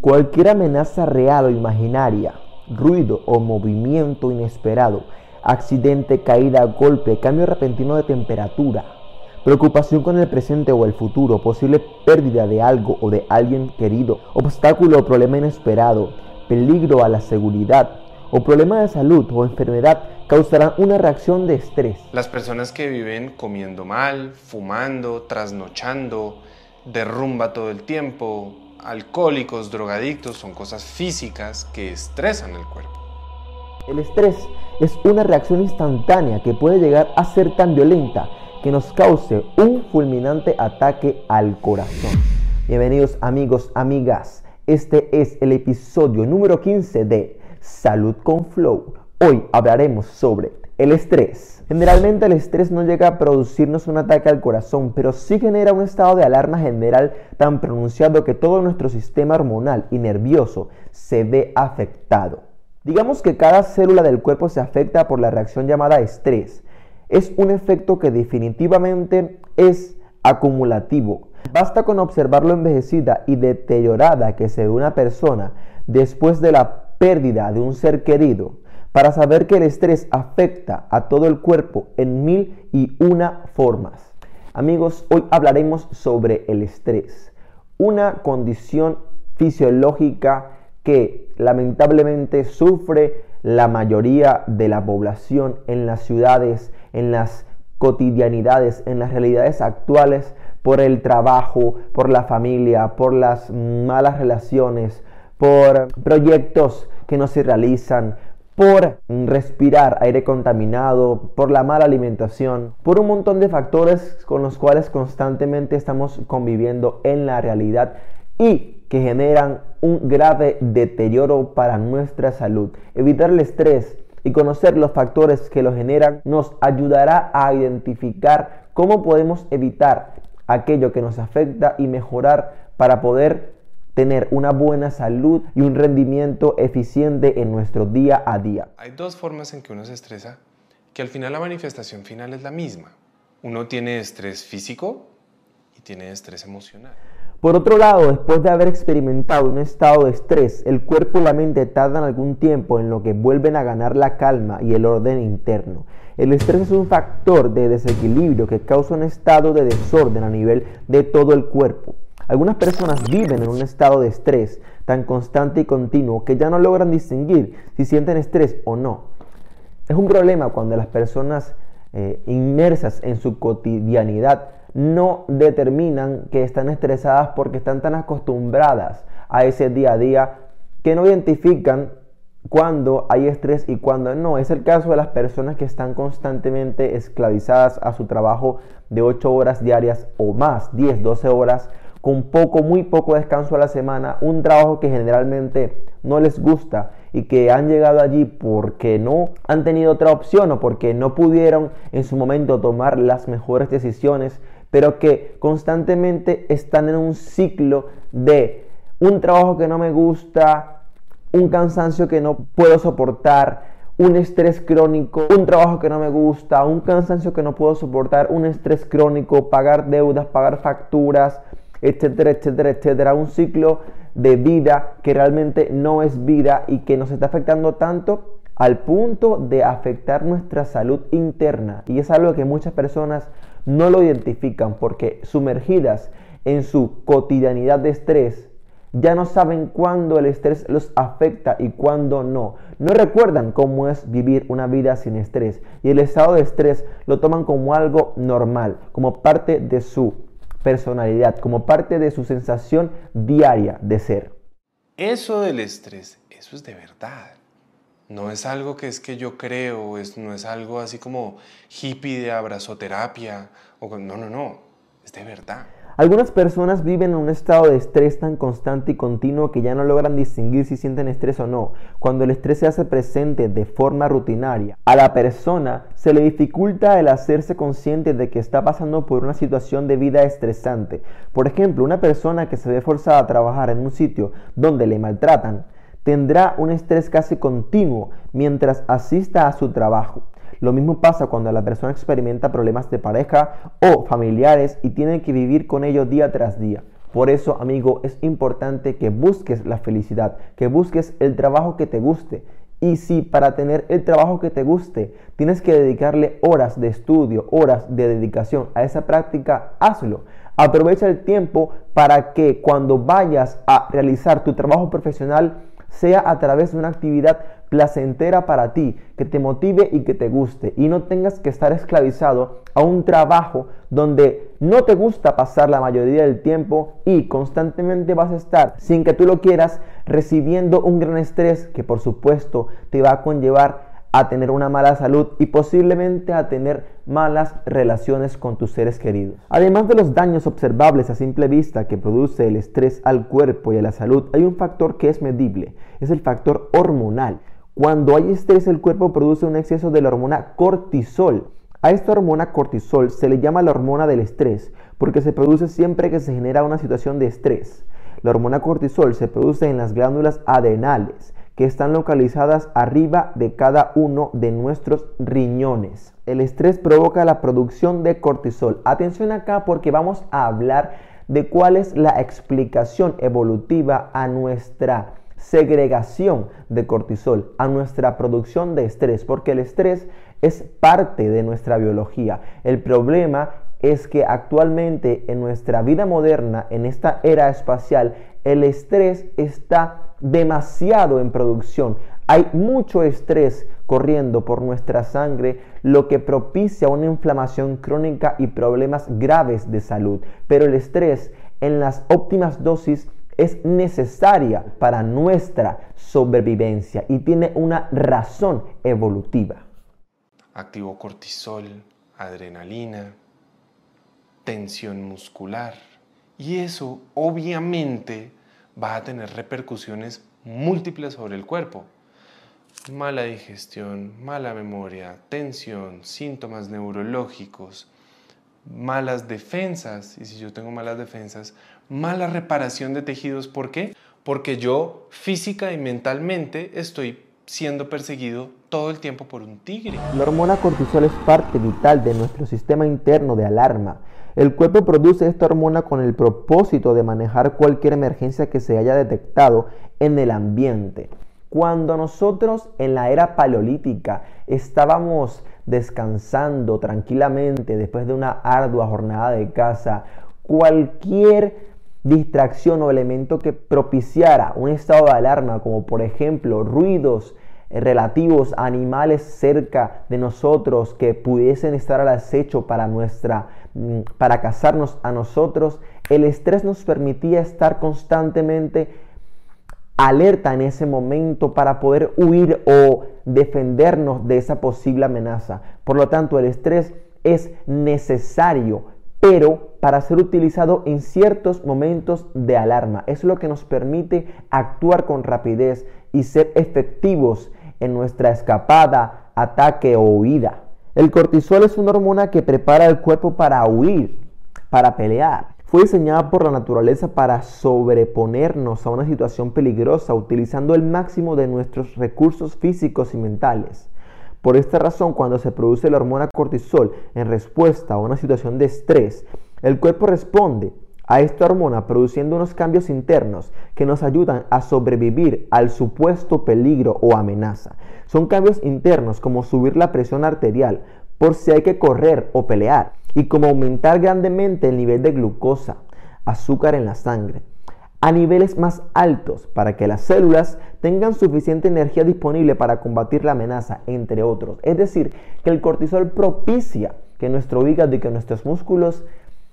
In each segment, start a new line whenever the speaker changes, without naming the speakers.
Cualquier amenaza real o imaginaria, ruido o movimiento inesperado, accidente, caída, golpe, cambio repentino de temperatura, preocupación con el presente o el futuro, posible pérdida de algo o de alguien querido, obstáculo o problema inesperado, peligro a la seguridad o problema de salud o enfermedad causarán una reacción de estrés.
Las personas que viven comiendo mal, fumando, trasnochando, derrumba todo el tiempo, alcohólicos, drogadictos, son cosas físicas que estresan el cuerpo.
El estrés es una reacción instantánea que puede llegar a ser tan violenta que nos cause un fulminante ataque al corazón. Bienvenidos amigos, amigas. Este es el episodio número 15 de Salud con Flow. Hoy hablaremos sobre el estrés. Generalmente el estrés no llega a producirnos un ataque al corazón, pero sí genera un estado de alarma general tan pronunciado que todo nuestro sistema hormonal y nervioso se ve afectado. Digamos que cada célula del cuerpo se afecta por la reacción llamada estrés es un efecto que definitivamente es acumulativo. Basta con observar lo envejecida y deteriorada que se ve una persona después de la pérdida de un ser querido para saber que el estrés afecta a todo el cuerpo en mil y una formas. Amigos, hoy hablaremos sobre el estrés, una condición fisiológica que lamentablemente sufre la mayoría de la población en las ciudades, en las cotidianidades, en las realidades actuales, por el trabajo, por la familia, por las malas relaciones, por proyectos que no se realizan, por respirar aire contaminado, por la mala alimentación, por un montón de factores con los cuales constantemente estamos conviviendo en la realidad y que generan un grave deterioro para nuestra salud. Evitar el estrés y conocer los factores que lo generan nos ayudará a identificar cómo podemos evitar aquello que nos afecta y mejorar para poder tener una buena salud y un rendimiento eficiente en nuestro día a día.
Hay dos formas en que uno se estresa, que al final la manifestación final es la misma. Uno tiene estrés físico y tiene estrés emocional.
Por otro lado, después de haber experimentado un estado de estrés, el cuerpo y la mente tardan algún tiempo en lo que vuelven a ganar la calma y el orden interno. El estrés es un factor de desequilibrio que causa un estado de desorden a nivel de todo el cuerpo. Algunas personas viven en un estado de estrés tan constante y continuo que ya no logran distinguir si sienten estrés o no. Es un problema cuando las personas eh, inmersas en su cotidianidad no determinan que están estresadas porque están tan acostumbradas a ese día a día que no identifican cuando hay estrés y cuando no. Es el caso de las personas que están constantemente esclavizadas a su trabajo de 8 horas diarias o más, 10, 12 horas, con poco, muy poco descanso a la semana, un trabajo que generalmente no les gusta y que han llegado allí porque no han tenido otra opción o porque no pudieron en su momento tomar las mejores decisiones pero que constantemente están en un ciclo de un trabajo que no me gusta, un cansancio que no puedo soportar, un estrés crónico, un trabajo que no me gusta, un cansancio que no puedo soportar, un estrés crónico, pagar deudas, pagar facturas, etcétera, etcétera, etcétera. Un ciclo de vida que realmente no es vida y que nos está afectando tanto al punto de afectar nuestra salud interna. Y es algo que muchas personas no lo identifican porque sumergidas en su cotidianidad de estrés, ya no saben cuándo el estrés los afecta y cuándo no. No recuerdan cómo es vivir una vida sin estrés y el estado de estrés lo toman como algo normal, como parte de su personalidad, como parte de su sensación diaria de ser.
Eso del estrés, eso es de verdad. No es algo que es que yo creo, es, no es algo así como hippie de abrazoterapia. O, no, no, no, es de verdad.
Algunas personas viven en un estado de estrés tan constante y continuo que ya no logran distinguir si sienten estrés o no. Cuando el estrés se hace presente de forma rutinaria, a la persona se le dificulta el hacerse consciente de que está pasando por una situación de vida estresante. Por ejemplo, una persona que se ve forzada a trabajar en un sitio donde le maltratan, tendrá un estrés casi continuo mientras asista a su trabajo. Lo mismo pasa cuando la persona experimenta problemas de pareja o familiares y tiene que vivir con ellos día tras día. Por eso, amigo, es importante que busques la felicidad, que busques el trabajo que te guste. Y si para tener el trabajo que te guste tienes que dedicarle horas de estudio, horas de dedicación a esa práctica, hazlo. Aprovecha el tiempo para que cuando vayas a realizar tu trabajo profesional sea a través de una actividad placentera para ti, que te motive y que te guste y no tengas que estar esclavizado a un trabajo donde no te gusta pasar la mayoría del tiempo y constantemente vas a estar, sin que tú lo quieras, recibiendo un gran estrés que por supuesto te va a conllevar a tener una mala salud y posiblemente a tener malas relaciones con tus seres queridos. Además de los daños observables a simple vista que produce el estrés al cuerpo y a la salud, hay un factor que es medible, es el factor hormonal. Cuando hay estrés el cuerpo produce un exceso de la hormona cortisol. A esta hormona cortisol se le llama la hormona del estrés porque se produce siempre que se genera una situación de estrés. La hormona cortisol se produce en las glándulas adrenales que están localizadas arriba de cada uno de nuestros riñones. El estrés provoca la producción de cortisol. Atención acá porque vamos a hablar de cuál es la explicación evolutiva a nuestra segregación de cortisol, a nuestra producción de estrés, porque el estrés es parte de nuestra biología. El problema es que actualmente en nuestra vida moderna, en esta era espacial, el estrés está demasiado en producción. Hay mucho estrés corriendo por nuestra sangre, lo que propicia una inflamación crónica y problemas graves de salud. Pero el estrés en las óptimas dosis es necesaria para nuestra sobrevivencia y tiene una razón evolutiva.
Activo cortisol, adrenalina, tensión muscular. Y eso obviamente va a tener repercusiones múltiples sobre el cuerpo. Mala digestión, mala memoria, tensión, síntomas neurológicos, malas defensas, y si yo tengo malas defensas, mala reparación de tejidos. ¿Por qué? Porque yo física y mentalmente estoy siendo perseguido todo el tiempo por un tigre.
La hormona cortisol es parte vital de nuestro sistema interno de alarma el cuerpo produce esta hormona con el propósito de manejar cualquier emergencia que se haya detectado en el ambiente. Cuando nosotros en la era paleolítica estábamos descansando tranquilamente después de una ardua jornada de caza, cualquier distracción o elemento que propiciara un estado de alarma, como por ejemplo ruidos relativos a animales cerca de nosotros que pudiesen estar al acecho para nuestra mm, para cazarnos a nosotros, el estrés nos permitía estar constantemente alerta en ese momento para poder huir o defendernos de esa posible amenaza. Por lo tanto, el estrés es necesario, pero para ser utilizado en ciertos momentos de alarma. Es lo que nos permite actuar con rapidez y ser efectivos en nuestra escapada, ataque o huida. El cortisol es una hormona que prepara el cuerpo para huir, para pelear. Fue diseñada por la naturaleza para sobreponernos a una situación peligrosa utilizando el máximo de nuestros recursos físicos y mentales. Por esta razón, cuando se produce la hormona cortisol en respuesta a una situación de estrés, el cuerpo responde a esta hormona produciendo unos cambios internos que nos ayudan a sobrevivir al supuesto peligro o amenaza. Son cambios internos como subir la presión arterial por si hay que correr o pelear y como aumentar grandemente el nivel de glucosa, azúcar en la sangre, a niveles más altos para que las células tengan suficiente energía disponible para combatir la amenaza, entre otros. Es decir, que el cortisol propicia que nuestro hígado y que nuestros músculos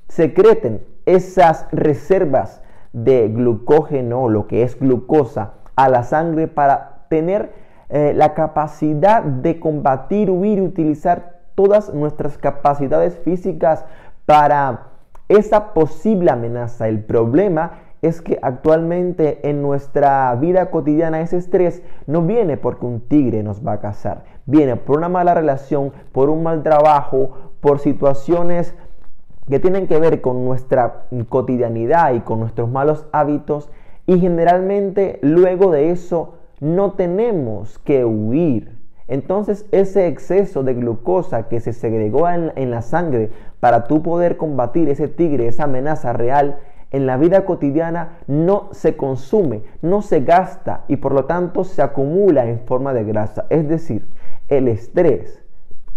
secreten esas reservas de glucógeno, lo que es glucosa, a la sangre para tener eh, la capacidad de combatir, huir y utilizar todas nuestras capacidades físicas para esa posible amenaza. El problema es que actualmente en nuestra vida cotidiana ese estrés no viene porque un tigre nos va a cazar, viene por una mala relación, por un mal trabajo, por situaciones que tienen que ver con nuestra cotidianidad y con nuestros malos hábitos y generalmente luego de eso no tenemos que huir. Entonces ese exceso de glucosa que se segregó en, en la sangre para tú poder combatir ese tigre, esa amenaza real, en la vida cotidiana no se consume, no se gasta y por lo tanto se acumula en forma de grasa. Es decir, el estrés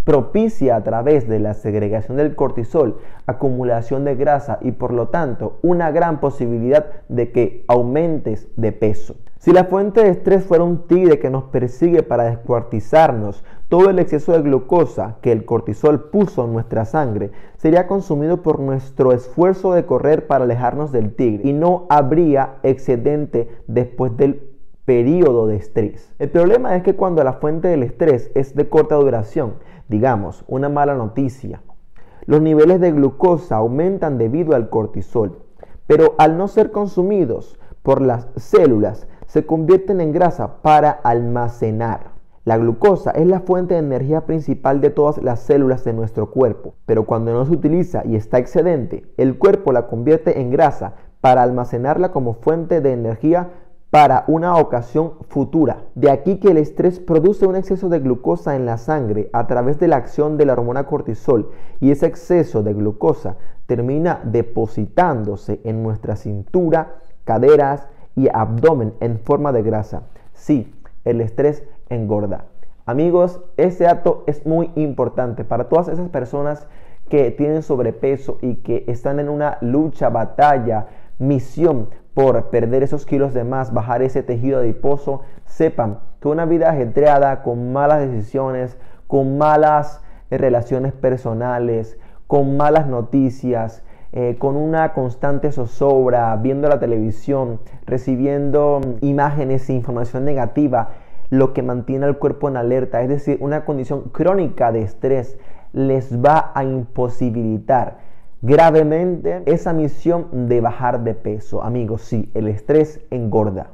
propicia a través de la segregación del cortisol acumulación de grasa y por lo tanto una gran posibilidad de que aumentes de peso. Si la fuente de estrés fuera un tigre que nos persigue para descuartizarnos, todo el exceso de glucosa que el cortisol puso en nuestra sangre sería consumido por nuestro esfuerzo de correr para alejarnos del tigre y no habría excedente después del periodo de estrés. El problema es que cuando la fuente del estrés es de corta duración, digamos, una mala noticia, los niveles de glucosa aumentan debido al cortisol, pero al no ser consumidos por las células, se convierten en grasa para almacenar. La glucosa es la fuente de energía principal de todas las células de nuestro cuerpo, pero cuando no se utiliza y está excedente, el cuerpo la convierte en grasa para almacenarla como fuente de energía para una ocasión futura. De aquí que el estrés produce un exceso de glucosa en la sangre a través de la acción de la hormona cortisol y ese exceso de glucosa termina depositándose en nuestra cintura, caderas, y abdomen en forma de grasa. Sí, el estrés engorda. Amigos, este dato es muy importante para todas esas personas que tienen sobrepeso y que están en una lucha, batalla, misión por perder esos kilos de más, bajar ese tejido adiposo, sepan que una vida ajetreada, con malas decisiones, con malas relaciones personales, con malas noticias, eh, con una constante zozobra, viendo la televisión, recibiendo imágenes e información negativa, lo que mantiene al cuerpo en alerta, es decir, una condición crónica de estrés, les va a imposibilitar gravemente esa misión de bajar de peso. Amigos, sí, el estrés engorda.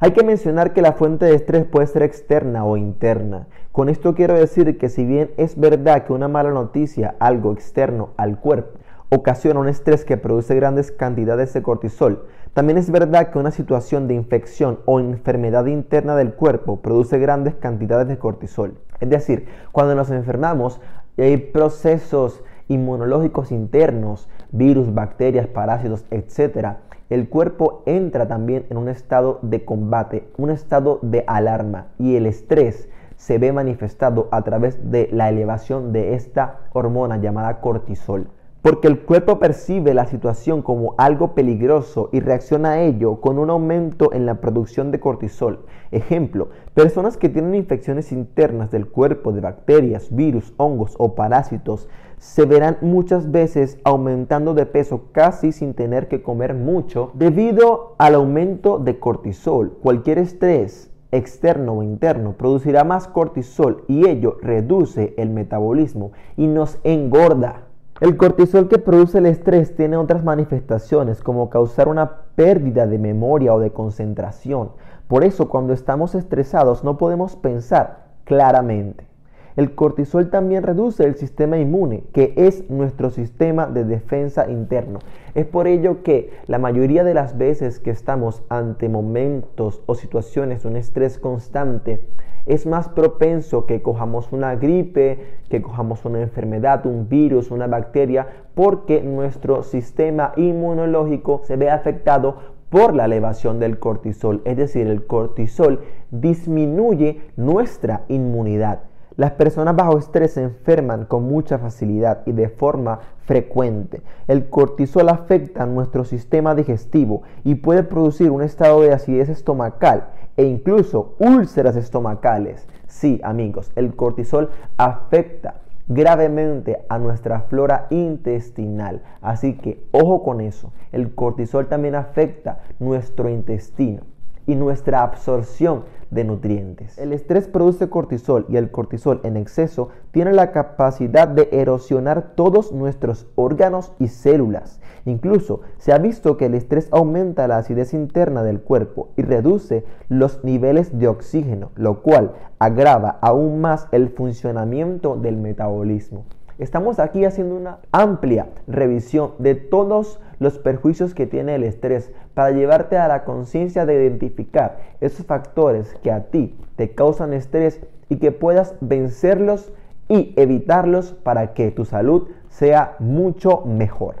Hay que mencionar que la fuente de estrés puede ser externa o interna. Con esto quiero decir que si bien es verdad que una mala noticia, algo externo al cuerpo, ocasiona un estrés que produce grandes cantidades de cortisol. También es verdad que una situación de infección o enfermedad interna del cuerpo produce grandes cantidades de cortisol. Es decir, cuando nos enfermamos hay procesos inmunológicos internos, virus, bacterias, parásitos, etc., el cuerpo entra también en un estado de combate, un estado de alarma y el estrés se ve manifestado a través de la elevación de esta hormona llamada cortisol porque el cuerpo percibe la situación como algo peligroso y reacciona a ello con un aumento en la producción de cortisol. Ejemplo, personas que tienen infecciones internas del cuerpo de bacterias, virus, hongos o parásitos se verán muchas veces aumentando de peso casi sin tener que comer mucho debido al aumento de cortisol. Cualquier estrés externo o interno producirá más cortisol y ello reduce el metabolismo y nos engorda. El cortisol que produce el estrés tiene otras manifestaciones como causar una pérdida de memoria o de concentración. Por eso cuando estamos estresados no podemos pensar claramente. El cortisol también reduce el sistema inmune, que es nuestro sistema de defensa interno. Es por ello que la mayoría de las veces que estamos ante momentos o situaciones de un estrés constante, es más propenso que cojamos una gripe, que cojamos una enfermedad, un virus, una bacteria, porque nuestro sistema inmunológico se ve afectado por la elevación del cortisol. Es decir, el cortisol disminuye nuestra inmunidad. Las personas bajo estrés se enferman con mucha facilidad y de forma frecuente. El cortisol afecta nuestro sistema digestivo y puede producir un estado de acidez estomacal e incluso úlceras estomacales. Sí, amigos, el cortisol afecta gravemente a nuestra flora intestinal. Así que ojo con eso. El cortisol también afecta nuestro intestino y nuestra absorción de nutrientes. El estrés produce cortisol y el cortisol en exceso tiene la capacidad de erosionar todos nuestros órganos y células. Incluso se ha visto que el estrés aumenta la acidez interna del cuerpo y reduce los niveles de oxígeno, lo cual agrava aún más el funcionamiento del metabolismo. Estamos aquí haciendo una amplia revisión de todos los perjuicios que tiene el estrés para llevarte a la conciencia de identificar esos factores que a ti te causan estrés y que puedas vencerlos y evitarlos para que tu salud sea mucho mejor.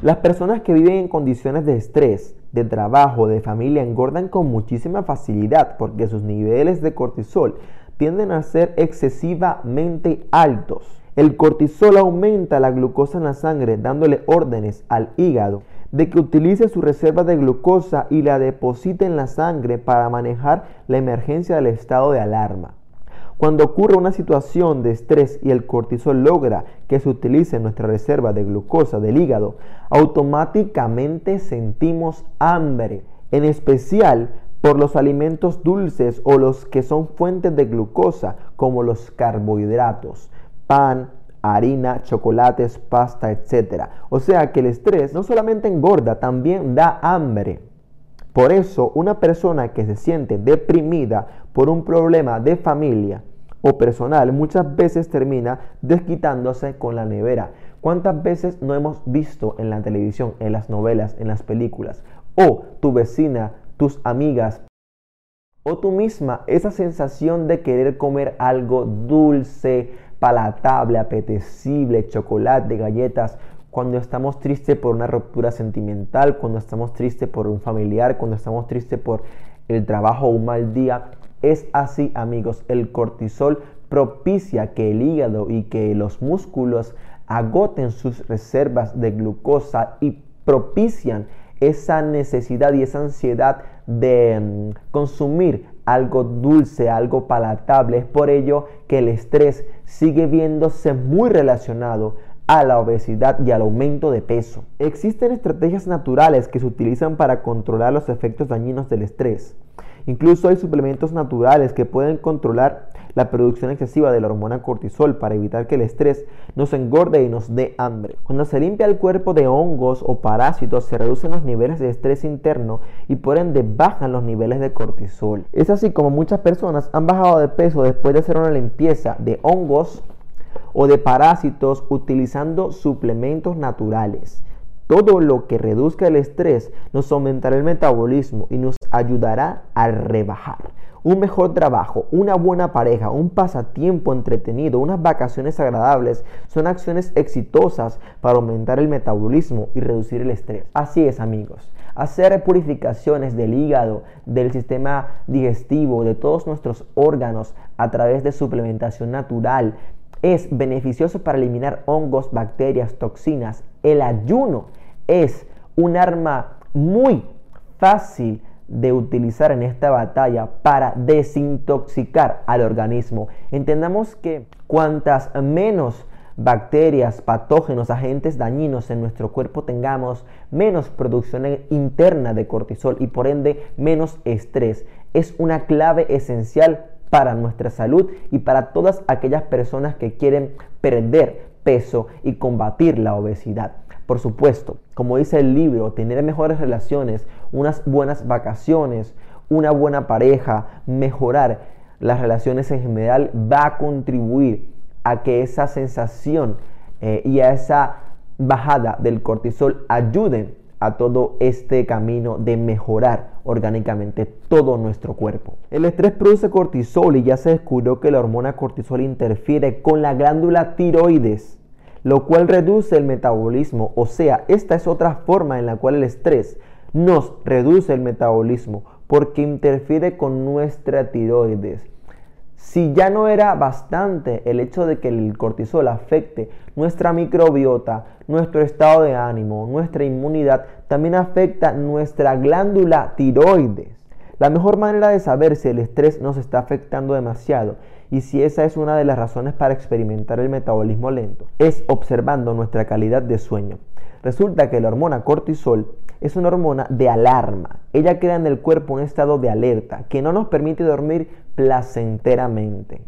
Las personas que viven en condiciones de estrés, de trabajo, de familia, engordan con muchísima facilidad porque sus niveles de cortisol tienden a ser excesivamente altos. El cortisol aumenta la glucosa en la sangre dándole órdenes al hígado de que utilice su reserva de glucosa y la deposite en la sangre para manejar la emergencia del estado de alarma. Cuando ocurre una situación de estrés y el cortisol logra que se utilice nuestra reserva de glucosa del hígado, automáticamente sentimos hambre, en especial por los alimentos dulces o los que son fuentes de glucosa, como los carbohidratos, pan, harina, chocolates, pasta, etc. O sea que el estrés no solamente engorda, también da hambre. Por eso, una persona que se siente deprimida por un problema de familia o personal muchas veces termina desquitándose con la nevera. ¿Cuántas veces no hemos visto en la televisión, en las novelas, en las películas? O tu vecina, tus amigas o tú misma esa sensación de querer comer algo dulce, palatable, apetecible, chocolate, galletas, cuando estamos tristes por una ruptura sentimental, cuando estamos tristes por un familiar, cuando estamos tristes por el trabajo o un mal día. Es así, amigos, el cortisol propicia que el hígado y que los músculos agoten sus reservas de glucosa y propician esa necesidad y esa ansiedad de mm, consumir algo dulce, algo palatable. Es por ello que el estrés sigue viéndose muy relacionado a la obesidad y al aumento de peso. Existen estrategias naturales que se utilizan para controlar los efectos dañinos del estrés. Incluso hay suplementos naturales que pueden controlar la producción excesiva de la hormona cortisol para evitar que el estrés nos engorde y nos dé hambre. Cuando se limpia el cuerpo de hongos o parásitos, se reducen los niveles de estrés interno y por ende bajan los niveles de cortisol. Es así como muchas personas han bajado de peso después de hacer una limpieza de hongos o de parásitos utilizando suplementos naturales. Todo lo que reduzca el estrés nos aumentará el metabolismo y nos ayudará a rebajar. Un mejor trabajo, una buena pareja, un pasatiempo entretenido, unas vacaciones agradables son acciones exitosas para aumentar el metabolismo y reducir el estrés. Así es amigos. Hacer purificaciones del hígado, del sistema digestivo, de todos nuestros órganos a través de suplementación natural es beneficioso para eliminar hongos, bacterias, toxinas. El ayuno es un arma muy fácil de utilizar en esta batalla para desintoxicar al organismo. Entendamos que cuantas menos bacterias, patógenos, agentes dañinos en nuestro cuerpo tengamos, menos producción interna de cortisol y por ende menos estrés. Es una clave esencial para nuestra salud y para todas aquellas personas que quieren perder peso y combatir la obesidad. Por supuesto, como dice el libro, tener mejores relaciones, unas buenas vacaciones, una buena pareja, mejorar las relaciones en general va a contribuir a que esa sensación eh, y a esa bajada del cortisol ayuden a todo este camino de mejorar orgánicamente todo nuestro cuerpo. El estrés produce cortisol y ya se descubrió que la hormona cortisol interfiere con la glándula tiroides, lo cual reduce el metabolismo. O sea, esta es otra forma en la cual el estrés nos reduce el metabolismo porque interfiere con nuestra tiroides. Si ya no era bastante el hecho de que el cortisol afecte nuestra microbiota, nuestro estado de ánimo, nuestra inmunidad, también afecta nuestra glándula tiroides. La mejor manera de saber si el estrés nos está afectando demasiado y si esa es una de las razones para experimentar el metabolismo lento es observando nuestra calidad de sueño. Resulta que la hormona cortisol es una hormona de alarma. Ella crea en el cuerpo un estado de alerta que no nos permite dormir placenteramente.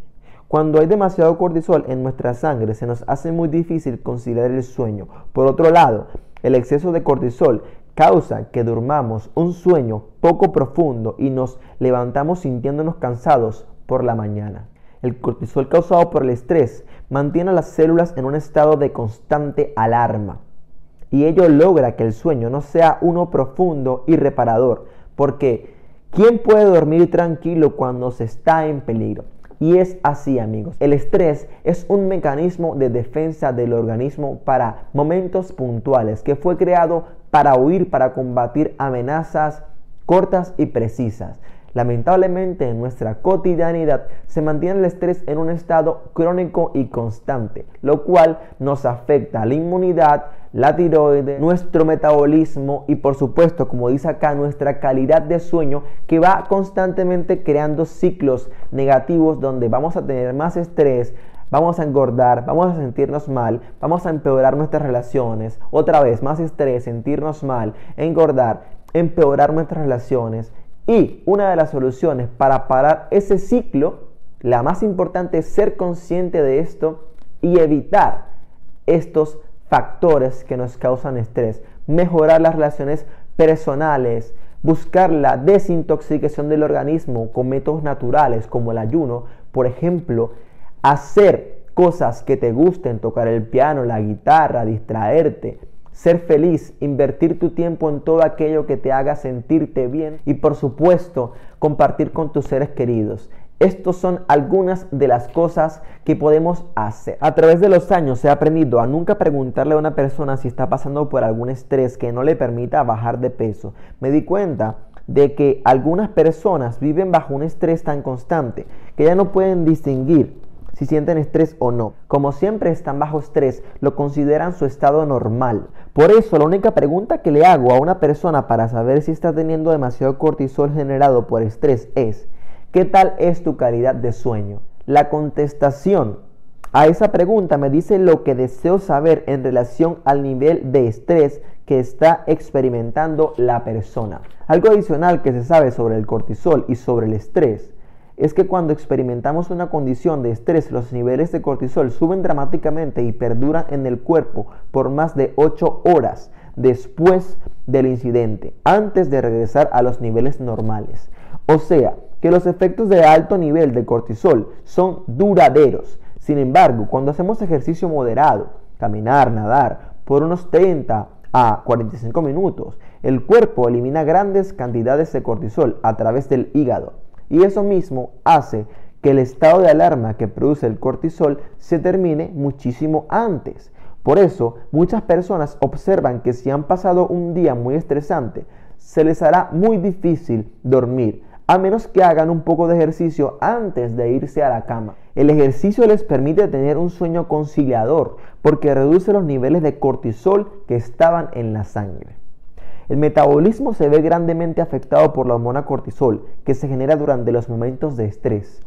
Cuando hay demasiado cortisol en nuestra sangre se nos hace muy difícil conciliar el sueño. Por otro lado, el exceso de cortisol causa que durmamos un sueño poco profundo y nos levantamos sintiéndonos cansados por la mañana. El cortisol causado por el estrés mantiene a las células en un estado de constante alarma y ello logra que el sueño no sea uno profundo y reparador, porque ¿quién puede dormir tranquilo cuando se está en peligro? Y es así amigos. El estrés es un mecanismo de defensa del organismo para momentos puntuales que fue creado para huir, para combatir amenazas cortas y precisas. Lamentablemente en nuestra cotidianidad se mantiene el estrés en un estado crónico y constante, lo cual nos afecta a la inmunidad, la tiroides, nuestro metabolismo y por supuesto, como dice acá, nuestra calidad de sueño que va constantemente creando ciclos negativos donde vamos a tener más estrés, vamos a engordar, vamos a sentirnos mal, vamos a empeorar nuestras relaciones, otra vez más estrés, sentirnos mal, engordar, empeorar nuestras relaciones. Y una de las soluciones para parar ese ciclo, la más importante es ser consciente de esto y evitar estos factores que nos causan estrés. Mejorar las relaciones personales, buscar la desintoxicación del organismo con métodos naturales como el ayuno, por ejemplo, hacer cosas que te gusten, tocar el piano, la guitarra, distraerte, ser feliz, invertir tu tiempo en todo aquello que te haga sentirte bien y por supuesto compartir con tus seres queridos. Estos son algunas de las cosas que podemos hacer. A través de los años he aprendido a nunca preguntarle a una persona si está pasando por algún estrés que no le permita bajar de peso. Me di cuenta de que algunas personas viven bajo un estrés tan constante que ya no pueden distinguir si sienten estrés o no. Como siempre están bajo estrés, lo consideran su estado normal. Por eso la única pregunta que le hago a una persona para saber si está teniendo demasiado cortisol generado por estrés es, ¿qué tal es tu calidad de sueño? La contestación a esa pregunta me dice lo que deseo saber en relación al nivel de estrés que está experimentando la persona. Algo adicional que se sabe sobre el cortisol y sobre el estrés es que cuando experimentamos una condición de estrés, los niveles de cortisol suben dramáticamente y perduran en el cuerpo por más de 8 horas después del incidente, antes de regresar a los niveles normales. O sea, que los efectos de alto nivel de cortisol son duraderos. Sin embargo, cuando hacemos ejercicio moderado, caminar, nadar, por unos 30 a 45 minutos, el cuerpo elimina grandes cantidades de cortisol a través del hígado y eso mismo hace que el estado de alarma que produce el cortisol se termine muchísimo antes. Por eso, muchas personas observan que si han pasado un día muy estresante, se les hará muy difícil dormir, a menos que hagan un poco de ejercicio antes de irse a la cama. El ejercicio les permite tener un sueño conciliador porque reduce los niveles de cortisol que estaban en la sangre. El metabolismo se ve grandemente afectado por la hormona cortisol, que se genera durante los momentos de estrés.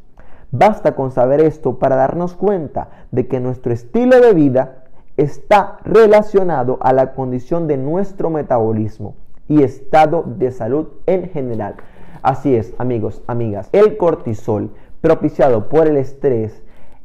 Basta con saber esto para darnos cuenta de que nuestro estilo de vida está relacionado a la condición de nuestro metabolismo y estado de salud en general. Así es, amigos, amigas, el cortisol propiciado por el estrés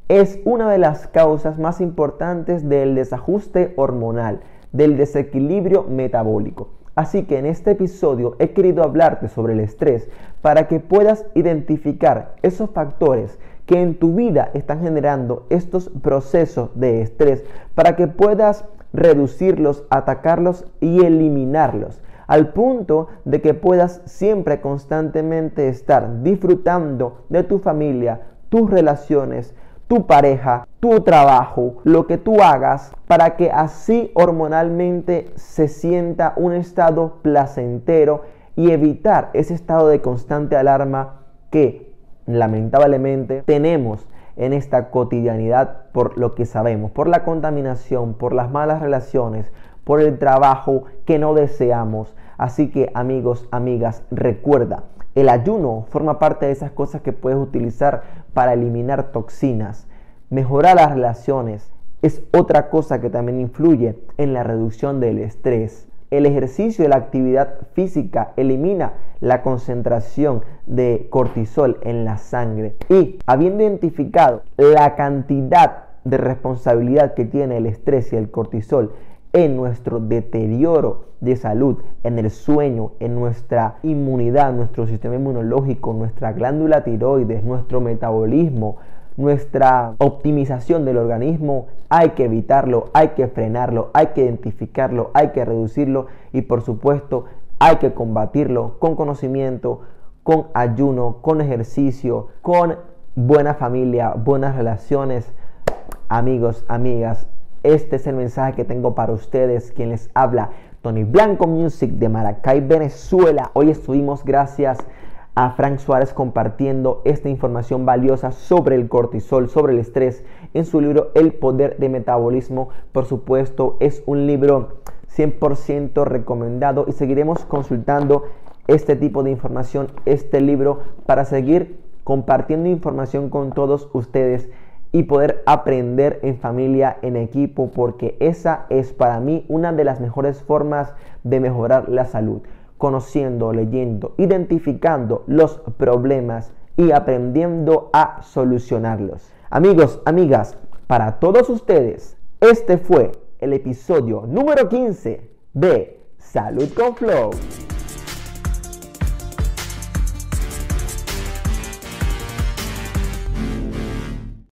es una de las causas más importantes del desajuste hormonal, del desequilibrio metabólico. Así que en este episodio he querido hablarte sobre el estrés para que puedas identificar esos factores que en tu vida están generando estos procesos de estrés para que puedas reducirlos, atacarlos y eliminarlos al punto de que puedas siempre constantemente estar disfrutando de tu familia, tus relaciones, tu pareja, tu trabajo, lo que tú hagas, para que así hormonalmente se sienta un estado placentero y evitar ese estado de constante alarma que lamentablemente tenemos en esta cotidianidad por lo que sabemos, por la contaminación, por las malas relaciones, por el trabajo que no deseamos. Así que amigos, amigas, recuerda, el ayuno forma parte de esas cosas que puedes utilizar para eliminar toxinas. Mejorar las relaciones es otra cosa que también influye en la reducción del estrés. El ejercicio y la actividad física elimina la concentración de cortisol en la sangre. Y habiendo identificado la cantidad de responsabilidad que tiene el estrés y el cortisol en nuestro deterioro de salud, en el sueño, en nuestra inmunidad, nuestro sistema inmunológico, nuestra glándula tiroides, nuestro metabolismo, nuestra optimización del organismo, hay que evitarlo, hay que frenarlo, hay que identificarlo, hay que reducirlo y por supuesto hay que combatirlo con conocimiento, con ayuno, con ejercicio, con buena familia, buenas relaciones, amigos, amigas. Este es el mensaje que tengo para ustedes, quien les habla, Tony Blanco Music de Maracay, Venezuela. Hoy estuvimos gracias a Frank Suárez compartiendo esta información valiosa sobre el cortisol, sobre el estrés en su libro El Poder de Metabolismo. Por supuesto, es un libro 100% recomendado y seguiremos consultando este tipo de información, este libro, para seguir compartiendo información con todos ustedes y poder aprender en familia, en equipo, porque esa es para mí una de las mejores formas de mejorar la salud, conociendo, leyendo, identificando los problemas y aprendiendo a solucionarlos. Amigos, amigas, para todos ustedes, este fue el episodio número 15 de Salud con Flow.